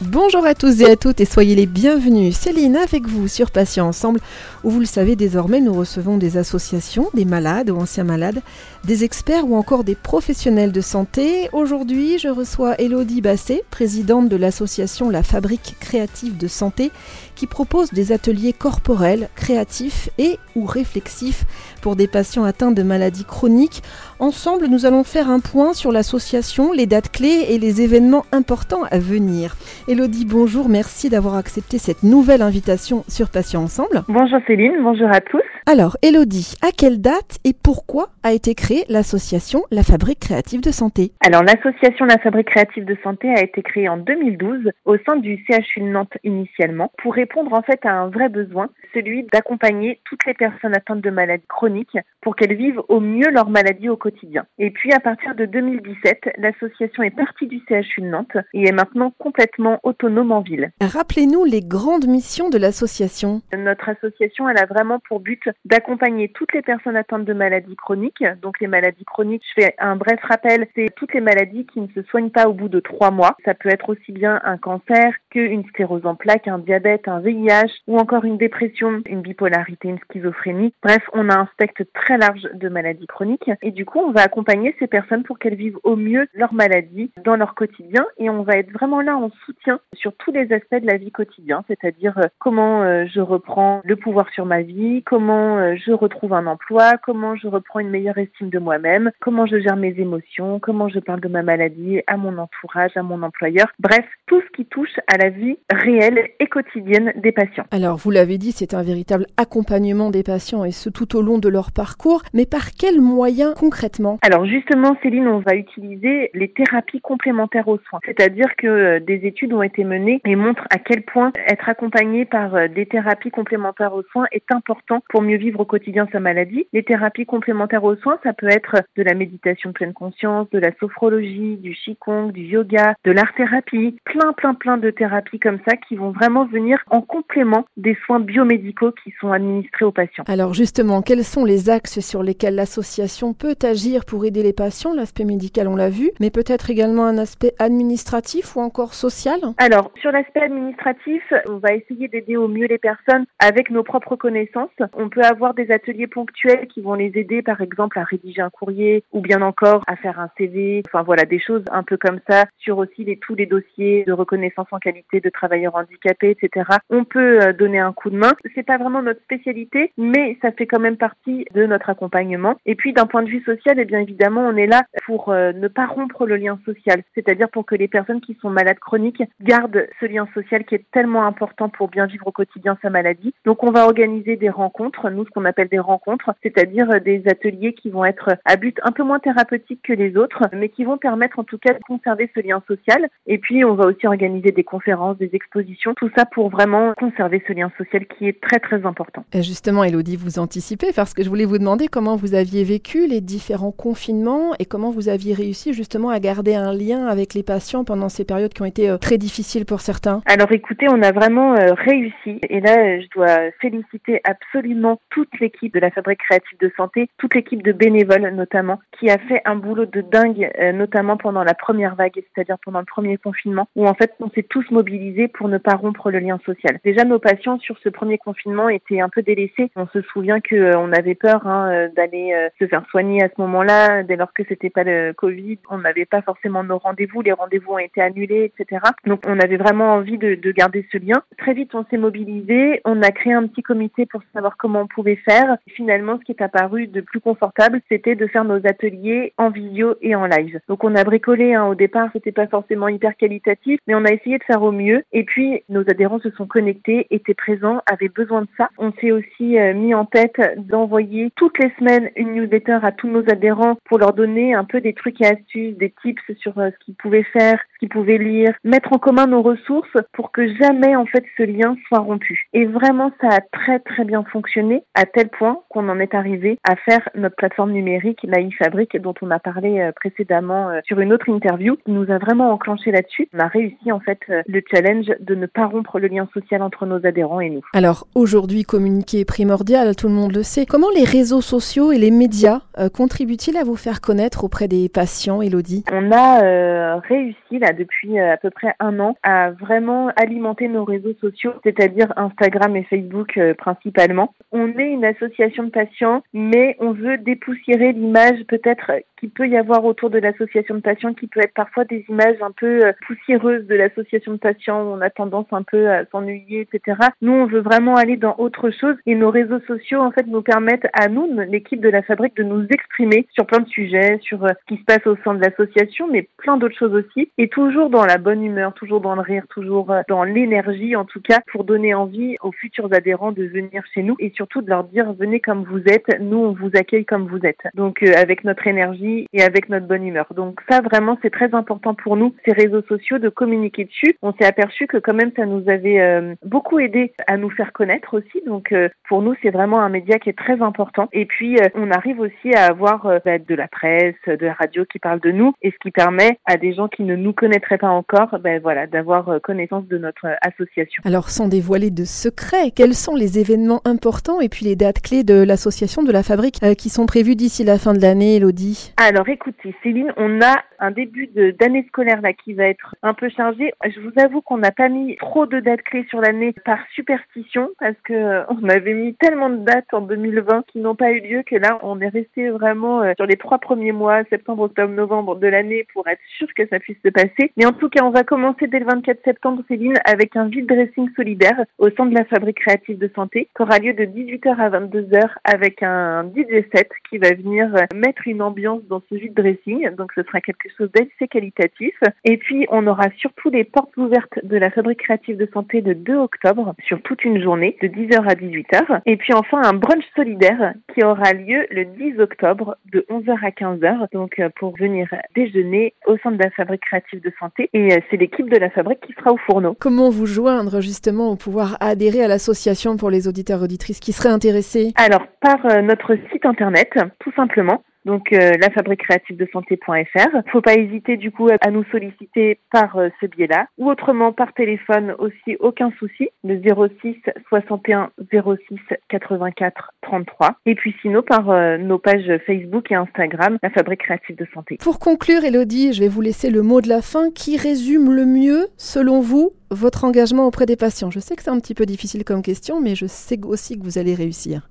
Bonjour à tous et à toutes et soyez les bienvenus. Céline avec vous sur Patients Ensemble où vous le savez désormais nous recevons des associations, des malades ou anciens malades, des experts ou encore des professionnels de santé. Aujourd'hui je reçois Elodie Basset, présidente de l'association La Fabrique Créative de Santé qui propose des ateliers corporels, créatifs et ou réflexifs pour des patients atteints de maladies chroniques. Ensemble nous allons faire un point sur l'association, les dates clés et les événements importants à venir. Elodie, bonjour, merci d'avoir accepté cette nouvelle invitation sur Patients Ensemble. Bonjour Céline, bonjour à tous. Alors, Elodie, à quelle date et pourquoi a été créée l'association La Fabrique Créative de Santé? Alors, l'association La Fabrique Créative de Santé a été créée en 2012 au sein du CHU de Nantes initialement pour répondre en fait à un vrai besoin, celui d'accompagner toutes les personnes atteintes de maladies chroniques pour qu'elles vivent au mieux leur maladie au quotidien. Et puis, à partir de 2017, l'association est partie du CHU de Nantes et est maintenant complètement autonome en ville. Rappelez-nous les grandes missions de l'association. Notre association, elle a vraiment pour but d'accompagner toutes les personnes atteintes de maladies chroniques. Donc les maladies chroniques, je fais un bref rappel, c'est toutes les maladies qui ne se soignent pas au bout de trois mois. Ça peut être aussi bien un cancer qu'une sclérose en plaques, un diabète, un VIH ou encore une dépression, une bipolarité, une schizophrénie. Bref, on a un spectre très large de maladies chroniques et du coup, on va accompagner ces personnes pour qu'elles vivent au mieux leur maladie dans leur quotidien et on va être vraiment là en soutien sur tous les aspects de la vie quotidienne, c'est-à-dire euh, comment euh, je reprends le pouvoir sur ma vie, comment euh, je retrouve un emploi, comment je reprends une meilleure estime de moi-même, comment je gère mes émotions, comment je parle de ma maladie à mon entourage, à mon employeur. Bref, tout ce qui touche à la vie réelle et quotidienne des patients. Alors, vous l'avez dit, c'est un véritable accompagnement des patients et ce tout au long de leur parcours. Mais par quels moyens concrètement? Alors, justement, Céline, on va utiliser les thérapies complémentaires aux soins. C'est-à-dire que des études ont été menées et montrent à quel point être accompagné par des thérapies complémentaires aux soins est important pour mieux vivre au quotidien sa maladie. Les thérapies complémentaires aux soins, ça peut être de la méditation pleine conscience, de la sophrologie, du qigong, du yoga, de l'art-thérapie, plein, plein, plein de thérapies comme ça qui vont vraiment venir en complément des soins biomédicaux qui sont administrés aux patients. Alors justement, quels sont les axes sur lesquels l'association peut agir pour aider les patients? L'aspect médical, on l'a vu, mais peut-être également un aspect administratif ou encore social? Alors, sur l'aspect administratif, on va essayer d'aider au mieux les personnes avec nos propres connaissances. On peut avoir des ateliers ponctuels qui vont les aider, par exemple, à rédiger un courrier ou bien encore à faire un CV. Enfin voilà, des choses un peu comme ça sur aussi les, tous les dossiers de reconnaissance en qualité de travailleurs handicapés, etc. On peut euh, donner un coup de main. C'est pas vraiment notre spécialité, mais ça fait quand même partie de notre accompagnement. Et puis d'un point de vue social, eh bien évidemment, on est là pour euh, ne pas rompre le lien social, c'est-à-dire pour que les personnes qui sont malades chroniques gardent ce lien social qui est tellement important pour bien vivre au quotidien sa maladie. Donc on va organiser des rencontres, nous ce qu'on appelle des rencontres, c'est-à-dire des ateliers qui vont être à but un peu moins thérapeutique que les autres, mais qui vont permettre en tout cas de conserver ce lien social. Et puis on va aussi organiser des conférences, des expositions, tout ça pour vraiment conserver ce lien social qui est très très important. Justement, Elodie, vous anticipez parce que je voulais vous demander comment vous aviez vécu les différents confinements et comment vous aviez réussi justement à garder un lien avec les patients pendant ces périodes qui ont été euh, très difficiles pour certains. Alors écoutez, on a vraiment euh, réussi et là je dois féliciter absolument toute l'équipe de la Fabrique créative de santé, toute l'équipe de bénévoles notamment, qui a fait un boulot de dingue, euh, notamment pendant la première vague, c'est-à-dire pendant le premier confinement, où en fait on s'est tous mobilisés pour ne pas rompre le lien social. Déjà nos patients sur ce premier confinement étaient un peu délaissés. On se souvient que euh, avait peur hein, d'aller se faire soigner à ce moment-là, dès lors que c'était pas le Covid, on n'avait pas forcément nos rendez-vous, les rendez-vous ont été annulés, etc. Donc on avait vraiment envie de, de garder ce lien. Très vite on s'est mobilisé, on a créé un petit comité pour savoir comment pouvait faire. Finalement, ce qui est apparu de plus confortable, c'était de faire nos ateliers en visio et en live. Donc on a bricolé hein, au départ, c'était pas forcément hyper qualitatif, mais on a essayé de faire au mieux. Et puis nos adhérents se sont connectés, étaient présents, avaient besoin de ça. On s'est aussi euh, mis en tête d'envoyer toutes les semaines une newsletter à tous nos adhérents pour leur donner un peu des trucs et astuces, des tips sur euh, ce qu'ils pouvaient faire, qu'ils pouvaient lire, mettre en commun nos ressources pour que jamais en fait ce lien soit rompu. Et vraiment, ça a très très bien fonctionné à tel point qu'on en est arrivé à faire notre plateforme numérique, la e-fabrique, dont on a parlé euh, précédemment euh, sur une autre interview, qui nous a vraiment enclenché là-dessus. On a réussi en fait euh, le challenge de ne pas rompre le lien social entre nos adhérents et nous. Alors aujourd'hui, communiquer est primordial, tout le monde le sait. Comment les réseaux sociaux et les médias contribuent-ils à vous faire connaître auprès des patients, Elodie? On a réussi là depuis à peu près un an à vraiment alimenter nos réseaux sociaux, c'est-à-dire Instagram et Facebook principalement. On est une association de patients, mais on veut dépoussiérer l'image peut-être qu'il peut y avoir autour de l'association de patients, qui peut être parfois des images un peu euh, poussiéreuses de l'association de patients, où on a tendance un peu à s'ennuyer, etc. Nous, on veut vraiment aller dans autre chose et nos réseaux sociaux, en fait, nous permettent à nous, l'équipe de la fabrique, de nous exprimer sur plein de sujets, sur euh, ce qui se passe au sein de l'association, mais plein d'autres choses aussi, et toujours dans la bonne humeur, toujours dans le rire, toujours euh, dans l'énergie, en tout cas, pour donner envie aux futurs adhérents de venir chez nous et surtout de leur dire venez comme vous êtes, nous on vous accueille comme vous êtes. Donc avec notre énergie et avec notre bonne humeur. Donc ça vraiment c'est très important pour nous ces réseaux sociaux de communiquer dessus. On s'est aperçu que quand même ça nous avait euh, beaucoup aidé à nous faire connaître aussi. Donc euh, pour nous c'est vraiment un média qui est très important. Et puis euh, on arrive aussi à avoir bah, de la presse, de la radio qui parle de nous et ce qui permet à des gens qui ne nous connaîtraient pas encore, ben voilà, d'avoir connaissance de notre association. Alors sans dévoiler de secrets, quels sont les événements importants et puis les dates clés de l'association de la fabrique qui sont prévues d'ici la fin de l'année, Elodie? Alors écoutez, Céline, on a un début d'année scolaire là qui va être un peu chargé. Je vous avoue qu'on n'a pas mis trop de dates clés sur l'année par superstition parce que euh, on avait mis tellement de dates en 2020 qui n'ont pas eu lieu que là on est resté vraiment euh, sur les trois premiers mois, septembre, octobre, novembre de l'année pour être sûr que ça puisse se passer. Mais en tout cas, on va commencer dès le 24 septembre, Céline, avec un vide dressing solidaire au centre de la fabrique créative de santé qui aura lieu de 18h à 22h avec un DJ set qui va venir mettre une ambiance dans ce vide dressing. Donc ce sera quelque chose d'assez qualitatif. Et puis on aura surtout les portes ouvertes de la fabrique créative de santé le 2 octobre sur toute une journée de 10h à 18h. Et puis enfin un brunch solidaire qui aura lieu le 10 octobre de 11h à 15h. Donc euh, pour venir déjeuner au sein de la fabrique créative de santé. Et euh, c'est l'équipe de la fabrique qui sera au fourneau. Comment vous joindre justement au pouvoir adhérer à l'association pour les auditeurs auditrices qui seraient intéressés? Alors par euh, notre site internet tout simplement donc euh, la fabrique créative de santé.fr. Faut pas hésiter du coup à nous solliciter par euh, ce biais-là ou autrement par téléphone aussi aucun souci le 06 61 06 84 33 et puis sinon par euh, nos pages Facebook et Instagram la fabrique créative de santé. Pour conclure Elodie, je vais vous laisser le mot de la fin qui résume le mieux selon vous votre engagement auprès des patients. Je sais que c'est un petit peu difficile comme question mais je sais aussi que vous allez réussir.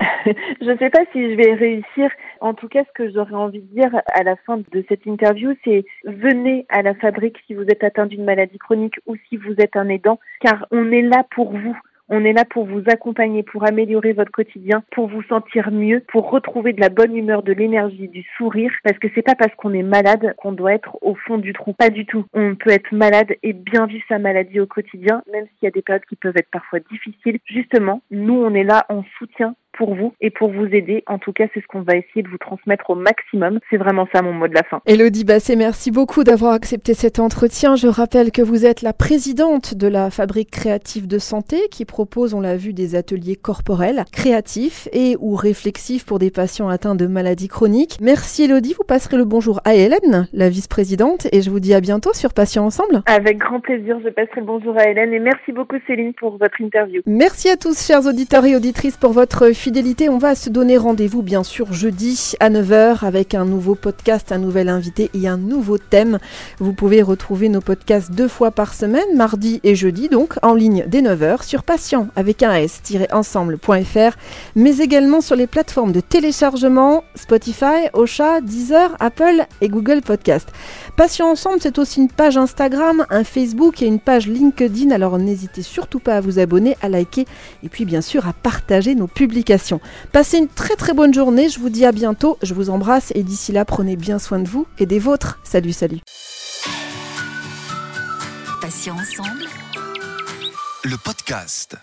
je ne sais pas si je vais réussir. En tout cas, ce que j'aurais envie de dire à la fin de cette interview, c'est venez à la fabrique si vous êtes atteint d'une maladie chronique ou si vous êtes un aidant, car on est là pour vous. On est là pour vous accompagner, pour améliorer votre quotidien, pour vous sentir mieux, pour retrouver de la bonne humeur, de l'énergie, du sourire. Parce que c'est pas parce qu'on est malade qu'on doit être au fond du trou. Pas du tout. On peut être malade et bien vivre sa maladie au quotidien, même s'il y a des périodes qui peuvent être parfois difficiles. Justement, nous, on est là en soutien pour vous et pour vous aider. En tout cas, c'est ce qu'on va essayer de vous transmettre au maximum. C'est vraiment ça mon mot de la fin. Elodie Basset, merci beaucoup d'avoir accepté cet entretien. Je rappelle que vous êtes la présidente de la Fabrique créative de santé qui propose, on l'a vu, des ateliers corporels, créatifs et ou réflexifs pour des patients atteints de maladies chroniques. Merci Elodie, vous passerez le bonjour à Hélène, la vice-présidente, et je vous dis à bientôt sur Patients Ensemble. Avec grand plaisir, je passerai le bonjour à Hélène et merci beaucoup Céline pour votre interview. Merci à tous, chers auditeurs et auditrices, pour votre fidélité. On va se donner rendez-vous bien sûr jeudi à 9h avec un nouveau podcast, un nouvel invité et un nouveau thème. Vous pouvez retrouver nos podcasts deux fois par semaine, mardi et jeudi donc, en ligne dès 9h sur patient avec un s-ensemble.fr, mais également sur les plateformes de téléchargement Spotify, Ocha, Deezer, Apple et Google Podcast. Patient Ensemble, c'est aussi une page Instagram, un Facebook et une page LinkedIn, alors n'hésitez surtout pas à vous abonner, à liker et puis bien sûr à partager nos publications. Passez une très très bonne journée, je vous dis à bientôt, je vous embrasse et d'ici là prenez bien soin de vous et des vôtres. Salut salut. Patient ensemble. Le podcast.